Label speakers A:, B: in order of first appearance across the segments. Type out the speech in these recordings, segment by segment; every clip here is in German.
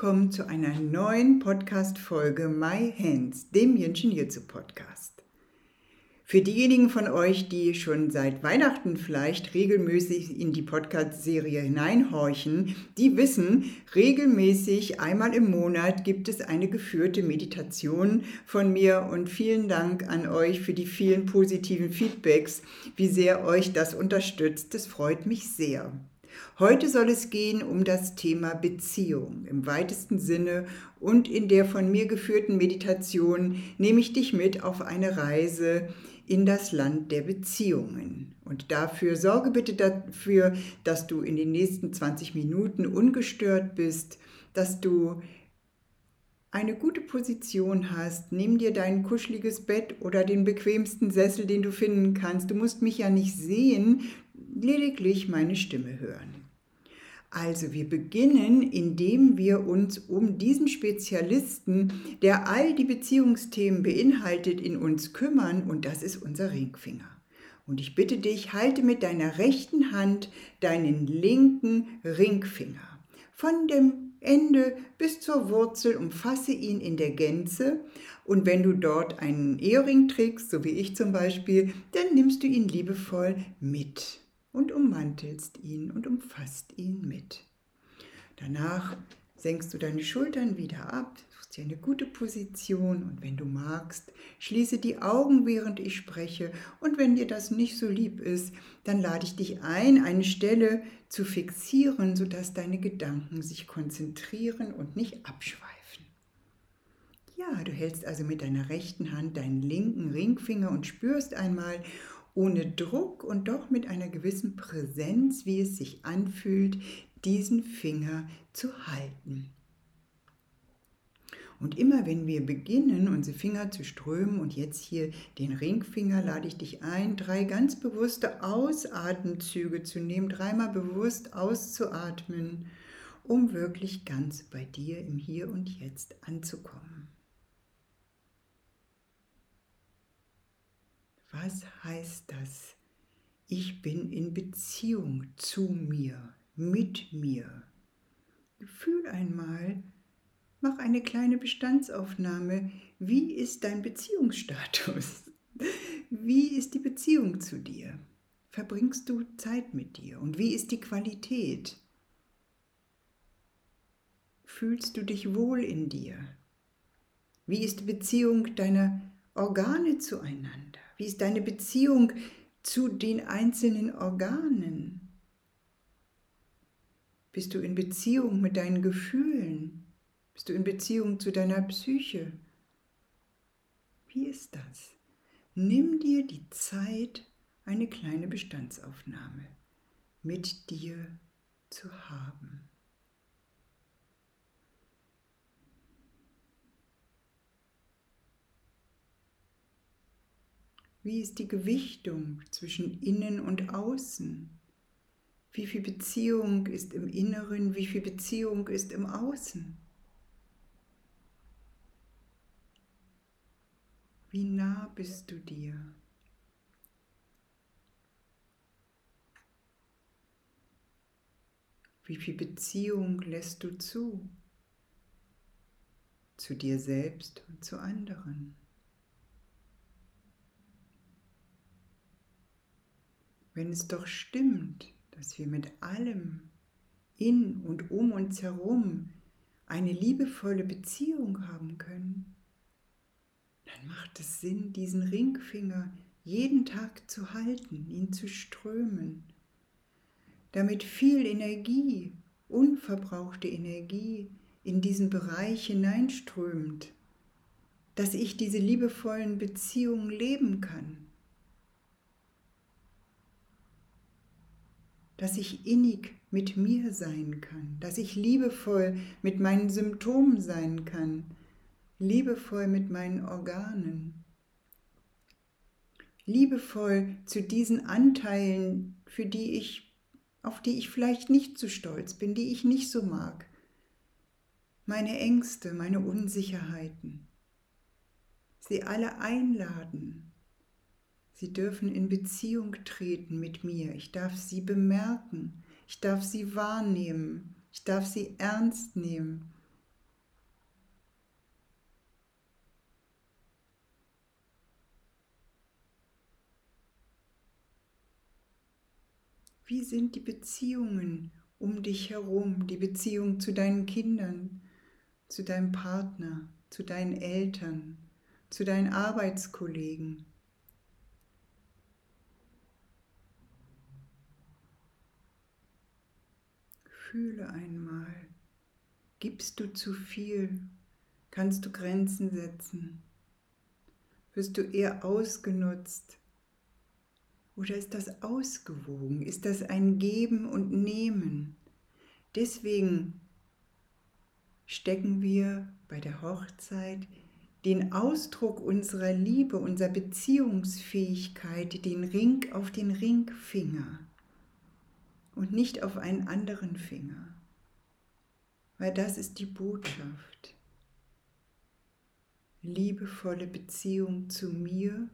A: willkommen zu einer neuen Podcast-Folge My Hands, dem Yin-Chin Jutsu Podcast. Für diejenigen von euch, die schon seit Weihnachten vielleicht regelmäßig in die Podcast-Serie hineinhorchen, die wissen, regelmäßig einmal im Monat gibt es eine geführte Meditation von mir und vielen Dank an euch für die vielen positiven Feedbacks, wie sehr euch das unterstützt. Das freut mich sehr. Heute soll es gehen um das Thema Beziehung im weitesten Sinne und in der von mir geführten Meditation nehme ich dich mit auf eine Reise in das Land der Beziehungen. Und dafür sorge bitte dafür, dass du in den nächsten 20 Minuten ungestört bist, dass du eine gute Position hast, nimm dir dein kuscheliges Bett oder den bequemsten Sessel, den du finden kannst. Du musst mich ja nicht sehen, lediglich meine Stimme hören. Also wir beginnen, indem wir uns um diesen Spezialisten, der all die Beziehungsthemen beinhaltet, in uns kümmern und das ist unser Ringfinger. Und ich bitte dich, halte mit deiner rechten Hand deinen linken Ringfinger. Von dem Ende bis zur Wurzel umfasse ihn in der Gänze und wenn du dort einen Ehering trägst, so wie ich zum Beispiel, dann nimmst du ihn liebevoll mit und ummantelst ihn und umfasst ihn mit. Danach senkst du deine Schultern wieder ab, suchst dir eine gute Position und wenn du magst, schließe die Augen, während ich spreche und wenn dir das nicht so lieb ist, dann lade ich dich ein, eine Stelle zu fixieren, sodass deine Gedanken sich konzentrieren und nicht abschweifen. Ja, du hältst also mit deiner rechten Hand deinen linken Ringfinger und spürst einmal, ohne Druck und doch mit einer gewissen Präsenz, wie es sich anfühlt, diesen Finger zu halten. Und immer wenn wir beginnen, unsere Finger zu strömen und jetzt hier den Ringfinger, lade ich dich ein, drei ganz bewusste Ausatemzüge zu nehmen, dreimal bewusst auszuatmen, um wirklich ganz bei dir im Hier und Jetzt anzukommen. Was heißt das? Ich bin in Beziehung zu mir, mit mir. Fühl einmal, mach eine kleine Bestandsaufnahme. Wie ist dein Beziehungsstatus? Wie ist die Beziehung zu dir? Verbringst du Zeit mit dir? Und wie ist die Qualität? Fühlst du dich wohl in dir? Wie ist die Beziehung deiner Organe zueinander? Wie ist deine Beziehung zu den einzelnen Organen? Bist du in Beziehung mit deinen Gefühlen? Bist du in Beziehung zu deiner Psyche? Wie ist das? Nimm dir die Zeit, eine kleine Bestandsaufnahme mit dir zu haben. Wie ist die Gewichtung zwischen innen und außen? Wie viel Beziehung ist im Inneren, wie viel Beziehung ist im Außen? Wie nah bist du dir? Wie viel Beziehung lässt du zu? Zu dir selbst und zu anderen? Wenn es doch stimmt, dass wir mit allem in und um uns herum eine liebevolle Beziehung haben können, dann macht es Sinn, diesen Ringfinger jeden Tag zu halten, ihn zu strömen, damit viel Energie, unverbrauchte Energie in diesen Bereich hineinströmt, dass ich diese liebevollen Beziehungen leben kann. Dass ich innig mit mir sein kann, dass ich liebevoll mit meinen Symptomen sein kann, liebevoll mit meinen Organen, liebevoll zu diesen Anteilen, für die ich, auf die ich vielleicht nicht so stolz bin, die ich nicht so mag, meine Ängste, meine Unsicherheiten. Sie alle einladen. Sie dürfen in Beziehung treten mit mir. Ich darf sie bemerken. Ich darf sie wahrnehmen. Ich darf sie ernst nehmen. Wie sind die Beziehungen um dich herum, die Beziehung zu deinen Kindern, zu deinem Partner, zu deinen Eltern, zu deinen Arbeitskollegen? Fühle einmal, gibst du zu viel, kannst du Grenzen setzen, wirst du eher ausgenutzt, oder ist das ausgewogen? Ist das ein Geben und Nehmen? Deswegen stecken wir bei der Hochzeit den Ausdruck unserer Liebe, unserer Beziehungsfähigkeit, den Ring auf den Ringfinger und nicht auf einen anderen Finger, weil das ist die Botschaft. Liebevolle Beziehung zu mir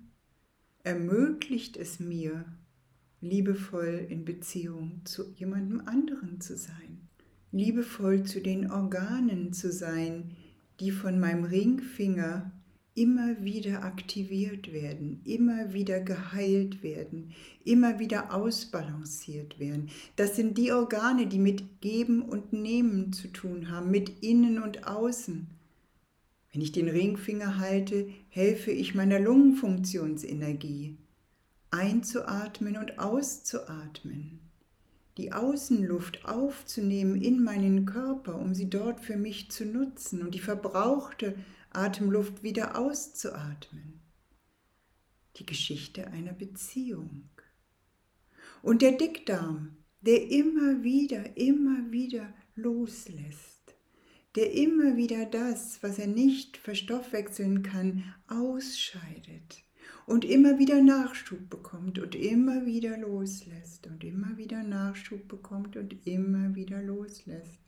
A: ermöglicht es mir, liebevoll in Beziehung zu jemandem anderen zu sein, liebevoll zu den Organen zu sein, die von meinem Ringfinger immer wieder aktiviert werden, immer wieder geheilt werden, immer wieder ausbalanciert werden. Das sind die Organe, die mit Geben und Nehmen zu tun haben, mit Innen und Außen. Wenn ich den Ringfinger halte, helfe ich meiner Lungenfunktionsenergie einzuatmen und auszuatmen, die Außenluft aufzunehmen in meinen Körper, um sie dort für mich zu nutzen und die verbrauchte Atemluft wieder auszuatmen. Die Geschichte einer Beziehung. Und der Dickdarm, der immer wieder, immer wieder loslässt der immer wieder das, was er nicht verstoffwechseln kann, ausscheidet und immer wieder Nachschub bekommt und immer wieder loslässt und immer wieder Nachschub bekommt und immer wieder loslässt.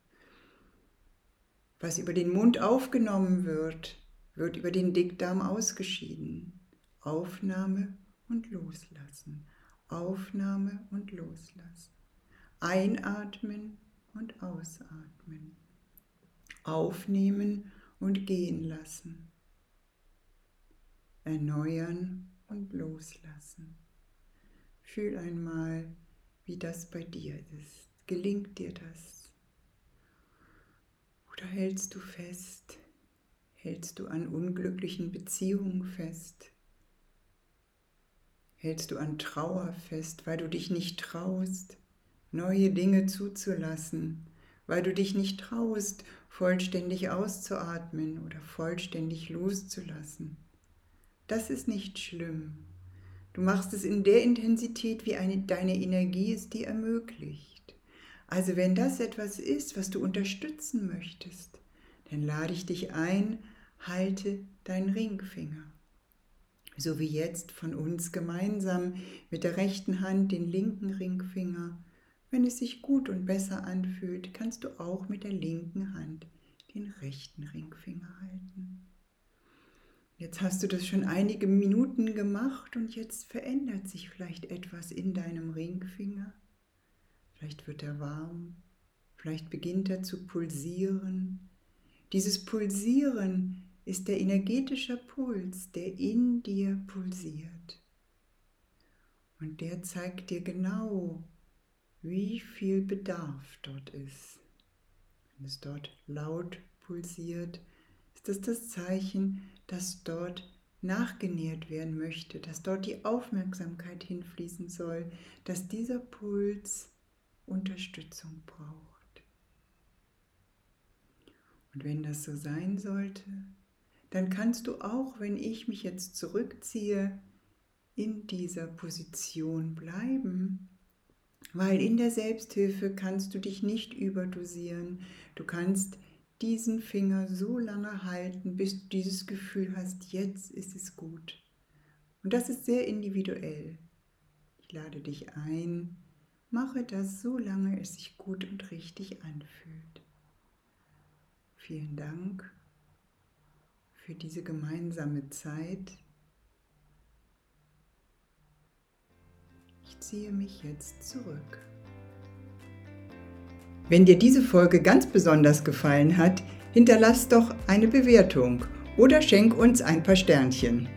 A: Was über den Mund aufgenommen wird, wird über den Dickdarm ausgeschieden. Aufnahme und Loslassen. Aufnahme und Loslassen. Einatmen und ausatmen aufnehmen und gehen lassen, erneuern und loslassen. Fühl einmal, wie das bei dir ist. Gelingt dir das? Oder hältst du fest? Hältst du an unglücklichen Beziehungen fest? Hältst du an Trauer fest, weil du dich nicht traust, neue Dinge zuzulassen, weil du dich nicht traust, vollständig auszuatmen oder vollständig loszulassen. Das ist nicht schlimm. Du machst es in der Intensität, wie eine, deine Energie es dir ermöglicht. Also wenn das etwas ist, was du unterstützen möchtest, dann lade ich dich ein, halte deinen Ringfinger. So wie jetzt von uns gemeinsam mit der rechten Hand den linken Ringfinger wenn es sich gut und besser anfühlt, kannst du auch mit der linken Hand den rechten Ringfinger halten. Jetzt hast du das schon einige Minuten gemacht und jetzt verändert sich vielleicht etwas in deinem Ringfinger. Vielleicht wird er warm, vielleicht beginnt er zu pulsieren. Dieses Pulsieren ist der energetische Puls, der in dir pulsiert. Und der zeigt dir genau, wie viel Bedarf dort ist. Wenn es dort laut pulsiert, ist das das Zeichen, dass dort nachgenährt werden möchte, dass dort die Aufmerksamkeit hinfließen soll, dass dieser Puls Unterstützung braucht. Und wenn das so sein sollte, dann kannst du auch, wenn ich mich jetzt zurückziehe, in dieser Position bleiben weil in der Selbsthilfe kannst du dich nicht überdosieren. Du kannst diesen Finger so lange halten, bis du dieses Gefühl hast, jetzt ist es gut. Und das ist sehr individuell. Ich lade dich ein, mache das so lange es sich gut und richtig anfühlt. Vielen Dank für diese gemeinsame Zeit. Ich ziehe mich jetzt zurück. Wenn dir diese Folge ganz besonders gefallen hat, hinterlass doch eine Bewertung oder schenk uns ein paar Sternchen.